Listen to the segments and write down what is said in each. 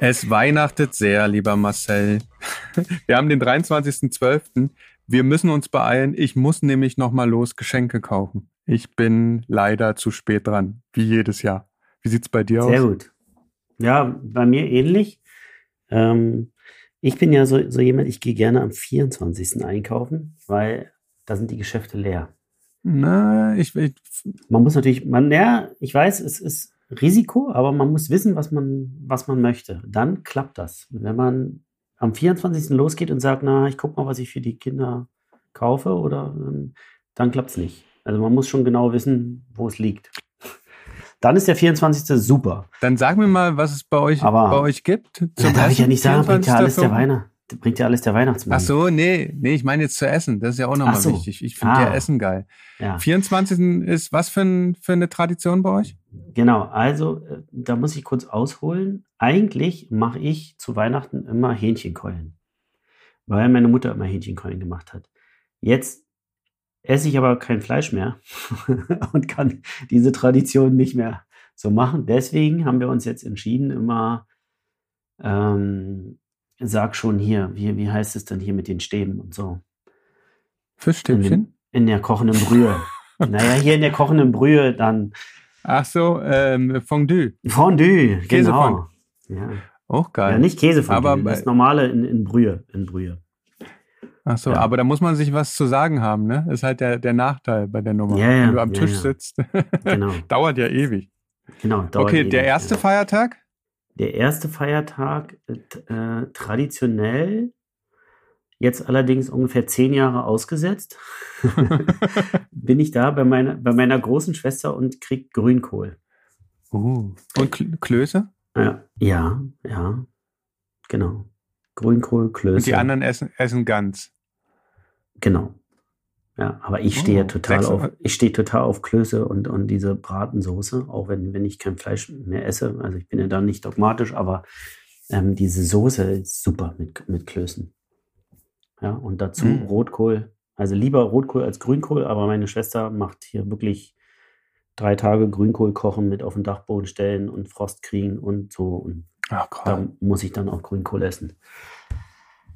Es weihnachtet sehr, lieber Marcel. Wir haben den 23.12. Wir müssen uns beeilen. Ich muss nämlich nochmal los Geschenke kaufen. Ich bin leider zu spät dran, wie jedes Jahr. Wie sieht's bei dir sehr aus? Sehr gut. Ja, bei mir ähnlich. Ähm, ich bin ja so, so jemand, ich gehe gerne am 24. einkaufen, weil da sind die Geschäfte leer. Na, ich, ich Man muss natürlich, man, ja, ich weiß, es ist Risiko, aber man muss wissen, was man, was man möchte. Dann klappt das. Wenn man am 24. losgeht und sagt, na, ich gucke mal, was ich für die Kinder kaufe, oder ähm, dann klappt es nicht. Also man muss schon genau wissen, wo es liegt. Dann ist der 24. super. Dann sag mir mal, was es bei euch, aber, bei euch gibt. Zum ja, darf ich ja nicht sagen, ja alles der Weihnacht bringt ja alles der Weihnachtsmann. Ach so, nee, nee, ich meine jetzt zu essen. Das ist ja auch nochmal so. wichtig. Ich finde ah. ja Essen geil. Ja. 24. ist was für, ein, für eine Tradition bei euch? Genau, also äh, da muss ich kurz ausholen. Eigentlich mache ich zu Weihnachten immer Hähnchenkeulen, weil meine Mutter immer Hähnchenkeulen gemacht hat. Jetzt esse ich aber kein Fleisch mehr und kann diese Tradition nicht mehr so machen. Deswegen haben wir uns jetzt entschieden, immer ähm, sag schon hier, wie, wie heißt es denn hier mit den Stäben und so? Fischstäbchen? In, in der kochenden Brühe. naja, hier in der kochenden Brühe dann. Ach so, ähm, Fondue. Fondue, genau. Ja. Auch geil. Ja, nicht Käsefondue, aber das normale in, in Brühe, in Brühe. Ach so, ja. aber da muss man sich was zu sagen haben, ne? Ist halt der, der Nachteil bei der Nummer. Ja, Wenn du am Tisch sitzt, genau. dauert ja ewig. Genau. Dauert okay, ewig, der erste Feiertag? Der erste Feiertag äh, traditionell, jetzt allerdings ungefähr zehn Jahre ausgesetzt, bin ich da bei meiner, bei meiner großen Schwester und krieg Grünkohl. Uh. Und Klöße? Ja, ja, ja, genau. Grünkohl, Klöße. Und die anderen essen, essen ganz. Genau. Ja, aber ich stehe oh, total auf, ich stehe total auf Klöße und, und diese Bratensoße, auch wenn, wenn ich kein Fleisch mehr esse. Also ich bin ja da nicht dogmatisch, aber ähm, diese Soße ist super mit, mit Klößen. Ja, und dazu mm. Rotkohl. Also lieber Rotkohl als Grünkohl, aber meine Schwester macht hier wirklich drei Tage Grünkohl kochen mit auf den Dachboden stellen und Frost kriegen und so. Und Ach, da muss ich dann auch Grünkohl essen.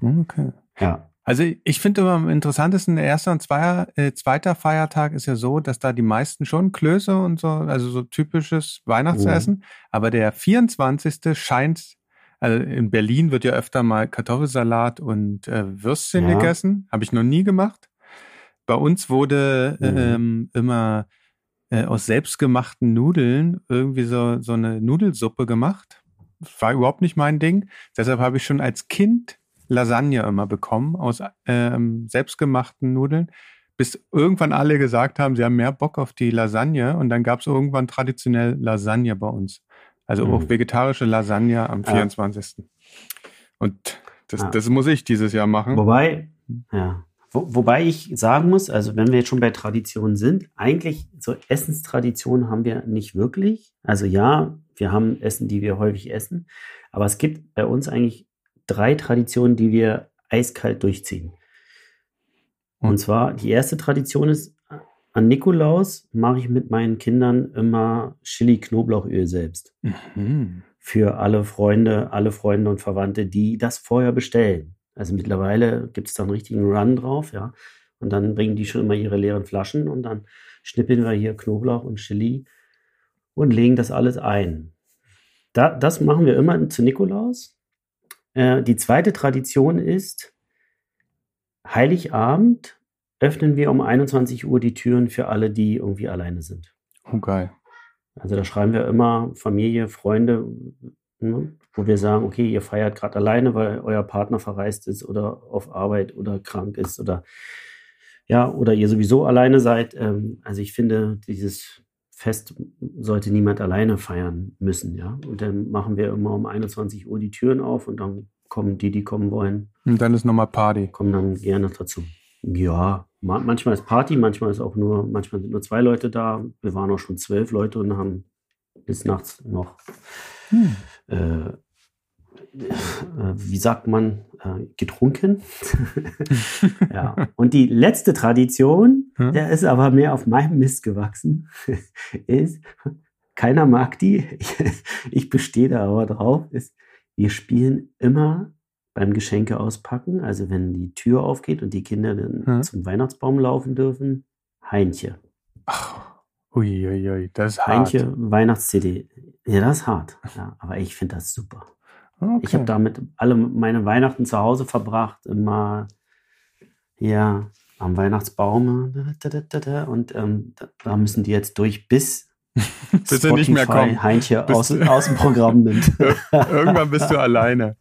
Okay. Ja. Also ich finde immer am interessantesten, der erste und zweier, äh, zweiter Feiertag ist ja so, dass da die meisten schon Klöße und so, also so typisches Weihnachtsessen. Mhm. Aber der 24. scheint, also in Berlin wird ja öfter mal Kartoffelsalat und äh, Würstchen ja. gegessen. Habe ich noch nie gemacht. Bei uns wurde mhm. ähm, immer äh, aus selbstgemachten Nudeln irgendwie so, so eine Nudelsuppe gemacht. War überhaupt nicht mein Ding. Deshalb habe ich schon als Kind Lasagne immer bekommen aus ähm, selbstgemachten Nudeln, bis irgendwann alle gesagt haben, sie haben mehr Bock auf die Lasagne und dann gab es irgendwann traditionell Lasagne bei uns. Also mhm. auch vegetarische Lasagne am 24. Ja. Und das, ja. das muss ich dieses Jahr machen. Wobei, ja. Wo, wobei ich sagen muss, also wenn wir jetzt schon bei Traditionen sind, eigentlich so Essenstraditionen haben wir nicht wirklich. Also ja, wir haben Essen, die wir häufig essen, aber es gibt bei uns eigentlich drei Traditionen, die wir eiskalt durchziehen. Und hm. zwar, die erste Tradition ist, an Nikolaus mache ich mit meinen Kindern immer Chili-Knoblauchöl selbst. Mhm. Für alle Freunde, alle Freunde und Verwandte, die das vorher bestellen. Also mittlerweile gibt es da einen richtigen Run drauf, ja. Und dann bringen die schon immer ihre leeren Flaschen und dann schnippeln wir hier Knoblauch und Chili und legen das alles ein. Da, das machen wir immer zu Nikolaus. Äh, die zweite Tradition ist, Heiligabend öffnen wir um 21 Uhr die Türen für alle, die irgendwie alleine sind. Okay. Also da schreiben wir immer Familie, Freunde, ne, wo wir sagen, okay, ihr feiert gerade alleine, weil euer Partner verreist ist oder auf Arbeit oder krank ist oder ja, oder ihr sowieso alleine seid. Ähm, also ich finde, dieses Fest sollte niemand alleine feiern müssen, ja. Und dann machen wir immer um 21 Uhr die Türen auf und dann kommen die, die kommen wollen. Und dann ist nochmal Party. Kommen dann gerne dazu. Ja, manchmal ist Party, manchmal ist auch nur, manchmal sind nur zwei Leute da. Wir waren auch schon zwölf Leute und haben bis nachts noch, hm. äh, äh, wie sagt man, äh, getrunken. ja. Und die letzte Tradition, hm? der ist aber mehr auf meinem Mist gewachsen, ist, keiner mag die, ich, bestehe da aber drauf, ist, wir spielen immer beim Geschenke auspacken, also wenn die Tür aufgeht und die Kinder dann hm. zum Weihnachtsbaum laufen dürfen, Heinche. Uiuiui, ui, das ist Heinche, hart. Weihnachts-CD. Ja, das ist hart. Ja, aber ich finde das super. Okay. Ich habe damit alle meine Weihnachten zu Hause verbracht, immer ja am Weihnachtsbaum und ähm, da müssen die jetzt durch bis bis Spotify nicht mehr kommen. Heinche aus, aus dem Programm nimmt. Irgendwann bist du alleine.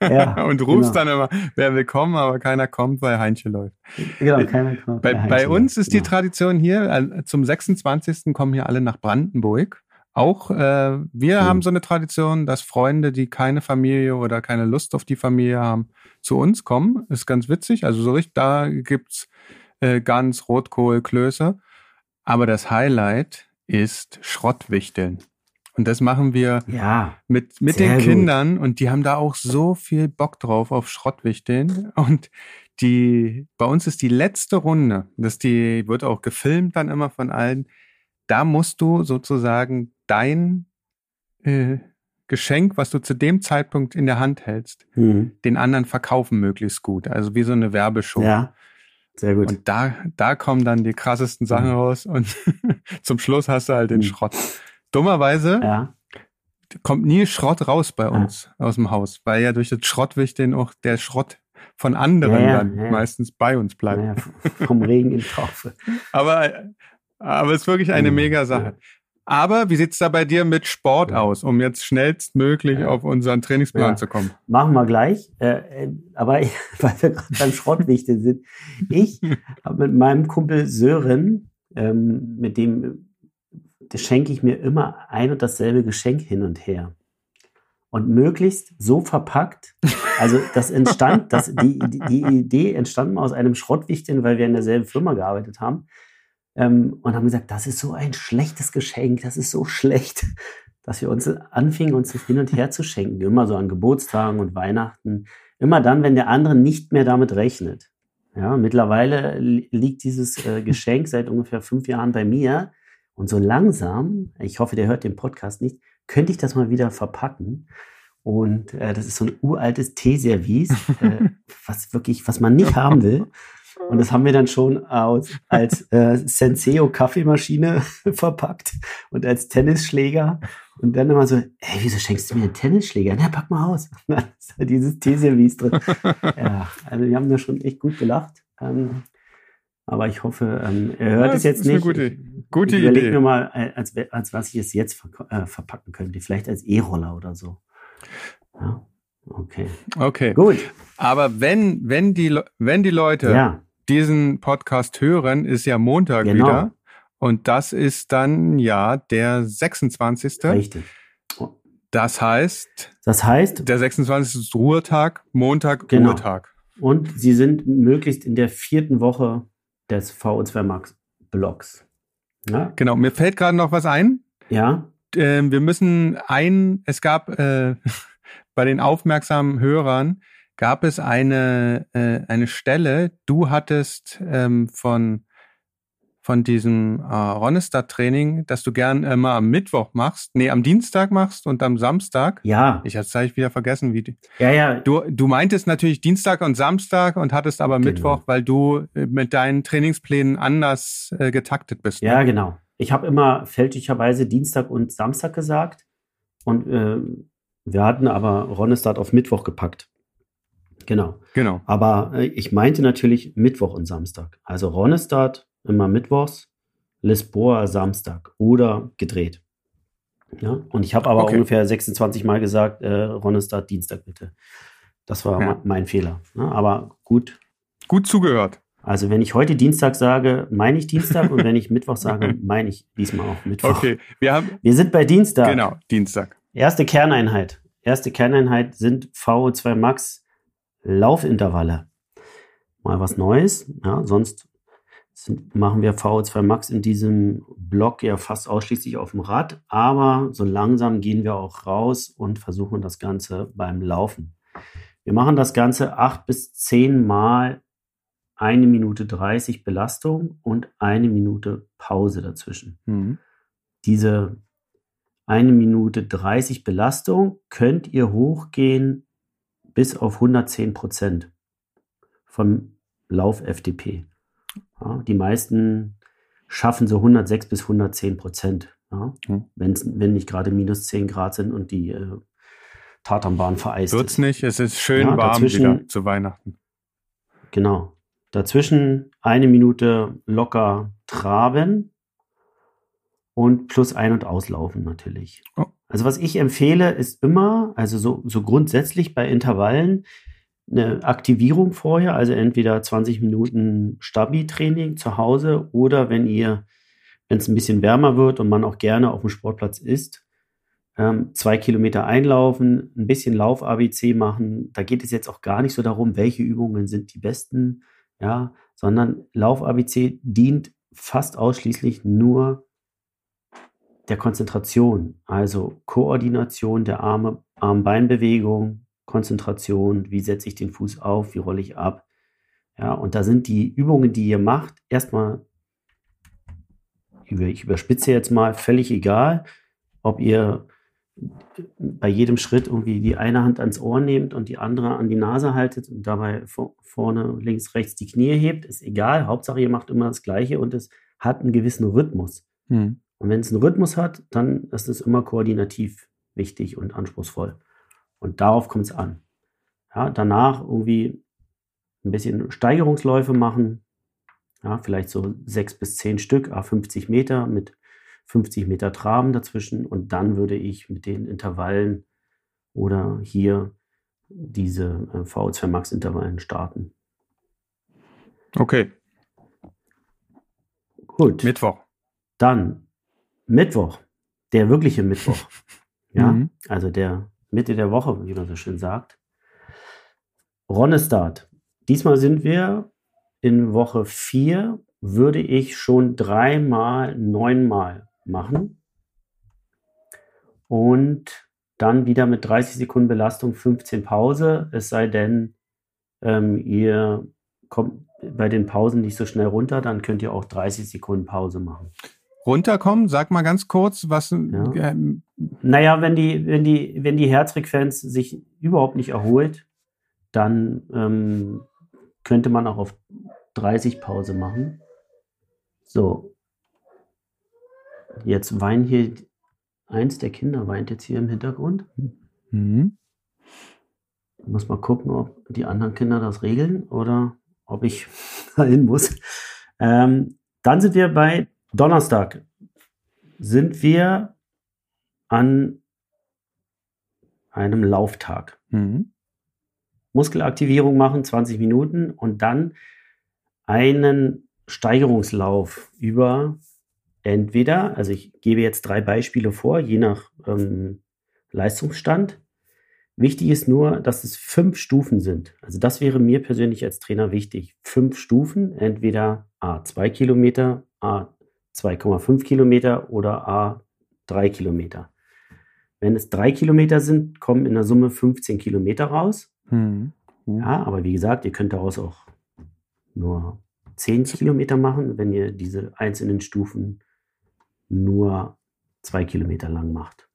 Ja, und rufst genau. dann immer, wer will kommen, aber keiner kommt, weil Heinche läuft. Genau, keiner kommt. Bei, bei uns ist genau. die Tradition hier, äh, zum 26. kommen hier alle nach Brandenburg. Auch äh, wir mhm. haben so eine Tradition, dass Freunde, die keine Familie oder keine Lust auf die Familie haben, zu uns kommen. Ist ganz witzig. Also so richtig, da gibt's äh, Gans, Rotkohl, Klöße. Aber das Highlight ist Schrottwichteln. Und das machen wir ja, mit, mit den Kindern gut. und die haben da auch so viel Bock drauf auf Schrottwichteln. Und die, bei uns ist die letzte Runde, das die, wird auch gefilmt dann immer von allen. Da musst du sozusagen dein äh, Geschenk, was du zu dem Zeitpunkt in der Hand hältst, mhm. den anderen verkaufen möglichst gut. Also wie so eine Werbeshow. Ja. Sehr gut. Und da, da kommen dann die krassesten Sachen mhm. raus und zum Schluss hast du halt den mhm. Schrott. Dummerweise ja. kommt nie Schrott raus bei uns ja. aus dem Haus, weil ja durch das Schrottwichteln auch der Schrott von anderen ja, dann meistens bei uns bleibt. vom Regen in Taufe. aber, aber es ist wirklich eine mhm. mega Sache. Aber wie sieht's da bei dir mit Sport aus, um jetzt schnellstmöglich auf unseren Trainingsplan ja. zu kommen? Machen wir gleich. Äh, äh aber ich, weil wir gerade beim Schrottwichteln sind, ich habe mit meinem Kumpel Sören, ähm, mit dem schenke ich mir immer ein und dasselbe Geschenk hin und her. Und möglichst so verpackt. Also das entstand, das, die, die Idee entstand aus einem Schrottwichteln, weil wir in derselben Firma gearbeitet haben. Ähm, und haben gesagt, das ist so ein schlechtes Geschenk, das ist so schlecht, dass wir uns anfingen, uns das hin und her zu schenken. Immer so an Geburtstagen und Weihnachten. Immer dann, wenn der andere nicht mehr damit rechnet. Ja, mittlerweile liegt dieses äh, Geschenk seit ungefähr fünf Jahren bei mir. Und so langsam, ich hoffe, der hört den Podcast nicht, könnte ich das mal wieder verpacken. Und äh, das ist so ein uraltes Teeservice, äh, was wirklich, was man nicht haben will. Und das haben wir dann schon aus, als äh, Senseo Kaffeemaschine verpackt und als Tennisschläger. Und dann immer so, ey, wieso schenkst du mir einen Tennisschläger? Na, pack mal aus. Und dann ist da dieses Teeservice drin. Ja, also wir haben da schon echt gut gelacht. Ähm, aber ich hoffe, ähm, er hört ja, es jetzt nicht. Gute, gute ich Idee. mir mal, äh, als, als was ich es jetzt ver äh, verpacken könnte. Vielleicht als E-Roller oder so. Ja, okay. Okay. Gut. Aber wenn, wenn die, wenn die Leute ja. Diesen Podcast hören, ist ja Montag genau. wieder. Und das ist dann ja der 26. Richtig. Das heißt, das heißt, der 26. ist Ruhetag, Montag, genau. Ruhetag. Und sie sind möglichst in der vierten Woche des VO2 Max Blocks. Ja? Genau, mir fällt gerade noch was ein. Ja. Äh, wir müssen ein, es gab äh, bei den aufmerksamen Hörern gab es eine, äh, eine Stelle, du hattest ähm, von von diesem äh, Ronestad-Training, dass du gern immer am Mittwoch machst, nee, am Dienstag machst und am Samstag. Ja. Ich hatte es wieder vergessen, wie die. Ja, ja. Du, du meintest natürlich Dienstag und Samstag und hattest aber genau. Mittwoch, weil du äh, mit deinen Trainingsplänen anders äh, getaktet bist. Ne? Ja, genau. Ich habe immer fälschlicherweise Dienstag und Samstag gesagt und äh, wir hatten aber Ronestad auf Mittwoch gepackt. Genau. Genau. Aber äh, ich meinte natürlich Mittwoch und Samstag. Also Ronestad immer mittwochs, Lisboa Samstag oder gedreht. Ja, und ich habe aber okay. ungefähr 26 Mal gesagt, äh, Ronestad Dienstag bitte. Das war ja. mein Fehler. Ja, aber gut. Gut zugehört. Also wenn ich heute Dienstag sage, meine ich Dienstag und wenn ich Mittwoch sage, meine ich diesmal auch Mittwoch. Okay, wir haben. Wir sind bei Dienstag. Genau, Dienstag. Erste Kerneinheit. Erste Kerneinheit sind VO2 Max Laufintervalle. Mal was Neues. Ja, sonst sind, machen wir VO2 Max in diesem Block ja fast ausschließlich auf dem Rad, aber so langsam gehen wir auch raus und versuchen das Ganze beim Laufen. Wir machen das Ganze acht bis zehn Mal eine Minute 30 Belastung und eine Minute Pause dazwischen. Mhm. diese eine Minute 30 Belastung könnt ihr hochgehen bis auf 110 Prozent vom Lauf-FDP. Ja, die meisten schaffen so 106 bis 110 Prozent, ja, hm. wenn nicht gerade minus 10 Grad sind und die äh, Tatanbahn vereist Wird's nicht, es ist schön ja, warm wieder zu Weihnachten. Genau. Dazwischen eine Minute locker traben und plus ein- und auslaufen natürlich. Oh. Also was ich empfehle, ist immer, also so, so grundsätzlich bei Intervallen, eine Aktivierung vorher, also entweder 20 Minuten Stabi-Training zu Hause oder wenn ihr, wenn es ein bisschen wärmer wird und man auch gerne auf dem Sportplatz ist, ähm, zwei Kilometer einlaufen, ein bisschen Lauf-ABC machen. Da geht es jetzt auch gar nicht so darum, welche Übungen sind die besten, ja, sondern Lauf-ABC dient fast ausschließlich nur der Konzentration, also Koordination der Arme, Arm-Bein-Bewegung, Konzentration, wie setze ich den Fuß auf, wie rolle ich ab. Ja, und da sind die Übungen, die ihr macht, erstmal, ich überspitze jetzt mal, völlig egal, ob ihr bei jedem Schritt irgendwie die eine Hand ans Ohr nehmt und die andere an die Nase haltet und dabei vorne, links, rechts die Knie hebt, ist egal. Hauptsache, ihr macht immer das Gleiche und es hat einen gewissen Rhythmus. Hm. Und wenn es einen Rhythmus hat, dann ist es immer koordinativ wichtig und anspruchsvoll. Und darauf kommt es an. Ja, danach irgendwie ein bisschen Steigerungsläufe machen. Ja, vielleicht so sechs bis zehn Stück, a 50 Meter mit 50 Meter Traben dazwischen. Und dann würde ich mit den Intervallen oder hier diese äh, VO2 Max Intervallen starten. Okay. Gut. Mittwoch. Dann Mittwoch, der wirkliche Mittwoch. ja, mhm. also der Mitte der Woche, wie man so schön sagt. Ronnestart. Diesmal sind wir in Woche 4, würde ich schon dreimal, neunmal machen. Und dann wieder mit 30 Sekunden Belastung, 15 Pause. Es sei denn, ähm, ihr kommt bei den Pausen nicht so schnell runter, dann könnt ihr auch 30 Sekunden Pause machen runterkommen? Sag mal ganz kurz, was. Ja. Ähm, naja, wenn die, wenn die, wenn die Herzfrequenz sich überhaupt nicht erholt, dann ähm, könnte man auch auf 30 Pause machen. So. Jetzt weint hier eins der Kinder weint jetzt hier im Hintergrund. Mhm. Ich muss mal gucken, ob die anderen Kinder das regeln oder ob ich dahin muss. Ähm, dann sind wir bei Donnerstag sind wir an einem Lauftag. Mhm. Muskelaktivierung machen, 20 Minuten und dann einen Steigerungslauf über entweder, also ich gebe jetzt drei Beispiele vor, je nach ähm, Leistungsstand. Wichtig ist nur, dass es fünf Stufen sind. Also das wäre mir persönlich als Trainer wichtig. Fünf Stufen, entweder A, zwei Kilometer, A, 2,5 Kilometer oder A 3 Kilometer. Wenn es 3 Kilometer sind, kommen in der Summe 15 Kilometer raus. Mhm. Ja, aber wie gesagt, ihr könnt daraus auch nur 10 Kilometer machen, wenn ihr diese einzelnen Stufen nur 2 Kilometer lang macht.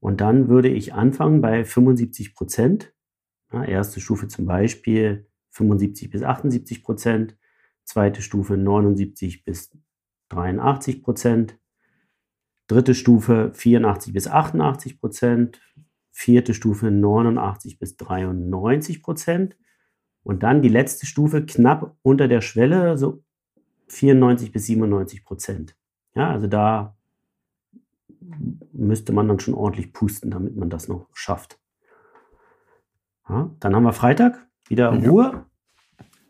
Und dann würde ich anfangen bei 75 Prozent. Ja, erste Stufe zum Beispiel 75 bis 78 Prozent, zweite Stufe 79 bis 83 Prozent. Dritte Stufe 84 bis 88 Prozent. Vierte Stufe 89 bis 93 Prozent. Und dann die letzte Stufe knapp unter der Schwelle, so 94 bis 97 Prozent. Ja, also da müsste man dann schon ordentlich pusten, damit man das noch schafft. Ja, dann haben wir Freitag, wieder ja. Ruhe.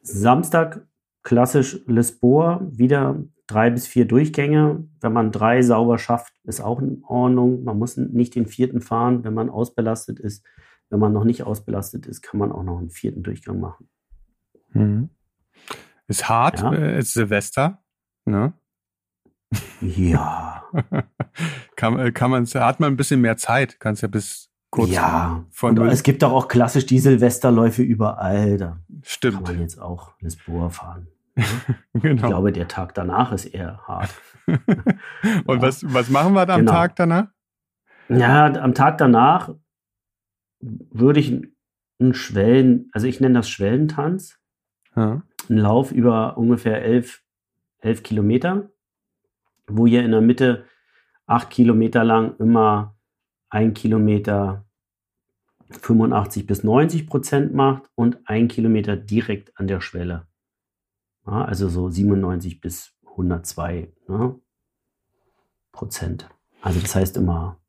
Samstag klassisch Lisboa, wieder drei bis vier Durchgänge. Wenn man drei sauber schafft, ist auch in Ordnung. Man muss nicht den vierten fahren, wenn man ausbelastet ist. Wenn man noch nicht ausbelastet ist, kann man auch noch einen vierten Durchgang machen. Mhm. Ist hart, ja. äh, ist Silvester, ne? Ja. kann, äh, kann man, hat man ein bisschen mehr Zeit, kannst ja bis kurz ja. von und es gibt doch auch klassisch die Silvesterläufe überall. Da Stimmt. kann man jetzt auch Lisboa fahren. genau. Ich glaube, der Tag danach ist eher hart. Und ja. was, was machen wir da am genau. Tag danach? Ja, am Tag danach würde ich einen Schwellen, also ich nenne das Schwellentanz. Ja. Ein Lauf über ungefähr elf, elf Kilometer, wo ihr in der Mitte acht Kilometer lang immer ein Kilometer 85 bis 90 Prozent macht und ein Kilometer direkt an der Schwelle. Ja, also so 97 bis 102 ne, Prozent. Also das heißt immer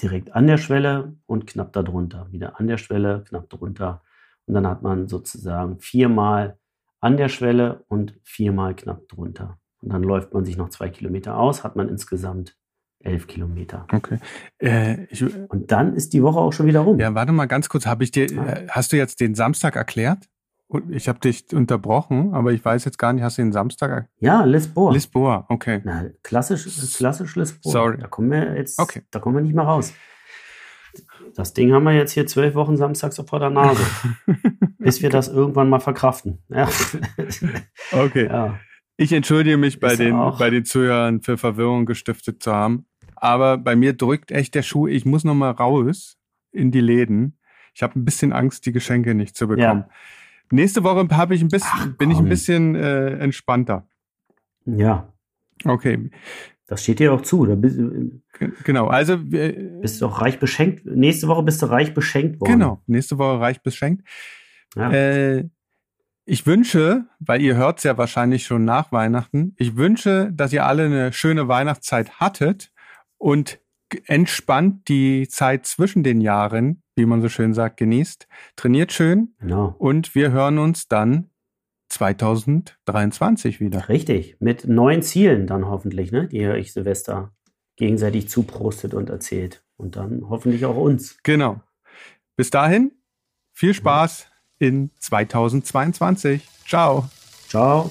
direkt an der Schwelle und knapp darunter. Wieder an der Schwelle, knapp drunter. Und dann hat man sozusagen viermal an der Schwelle und viermal knapp drunter. Und dann läuft man sich noch zwei Kilometer aus, hat man insgesamt elf Kilometer. Okay. Äh, ich, und dann ist die Woche auch schon wieder rum. Ja, warte mal ganz kurz. Habe ich dir, ja. Äh, hast du jetzt den Samstag erklärt? Ich habe dich unterbrochen, aber ich weiß jetzt gar nicht, hast du den Samstag? Ja, Lisboa. Lisboa, okay. Na, klassisch, klassisch Lisboa. Sorry. Da kommen wir jetzt, okay. da kommen wir nicht mehr raus. Das Ding haben wir jetzt hier zwölf Wochen samstags vor der Nase, bis wir das irgendwann mal verkraften. Ja. Okay. Ja. Ich entschuldige mich bei den, bei den Zuhörern für Verwirrung gestiftet zu haben. Aber bei mir drückt echt der Schuh. Ich muss noch mal raus in die Läden. Ich habe ein bisschen Angst, die Geschenke nicht zu bekommen. Ja. Nächste Woche habe ich ein bisschen, Ach, bin ich ein bisschen äh, entspannter. Ja. Okay. Das steht dir auch zu. Da bist, genau, also äh, bist du auch reich beschenkt. Nächste Woche bist du reich beschenkt worden. Genau, nächste Woche reich beschenkt. Ja. Äh, ich wünsche, weil ihr hört es ja wahrscheinlich schon nach Weihnachten, ich wünsche, dass ihr alle eine schöne Weihnachtszeit hattet und entspannt die Zeit zwischen den Jahren, wie man so schön sagt, genießt. Trainiert schön. Genau. Und wir hören uns dann 2023 wieder. Richtig, mit neuen Zielen dann hoffentlich, ne, die ihr euch Silvester gegenseitig zuprostet und erzählt. Und dann hoffentlich auch uns. Genau. Bis dahin, viel Spaß in 2022. Ciao. Ciao.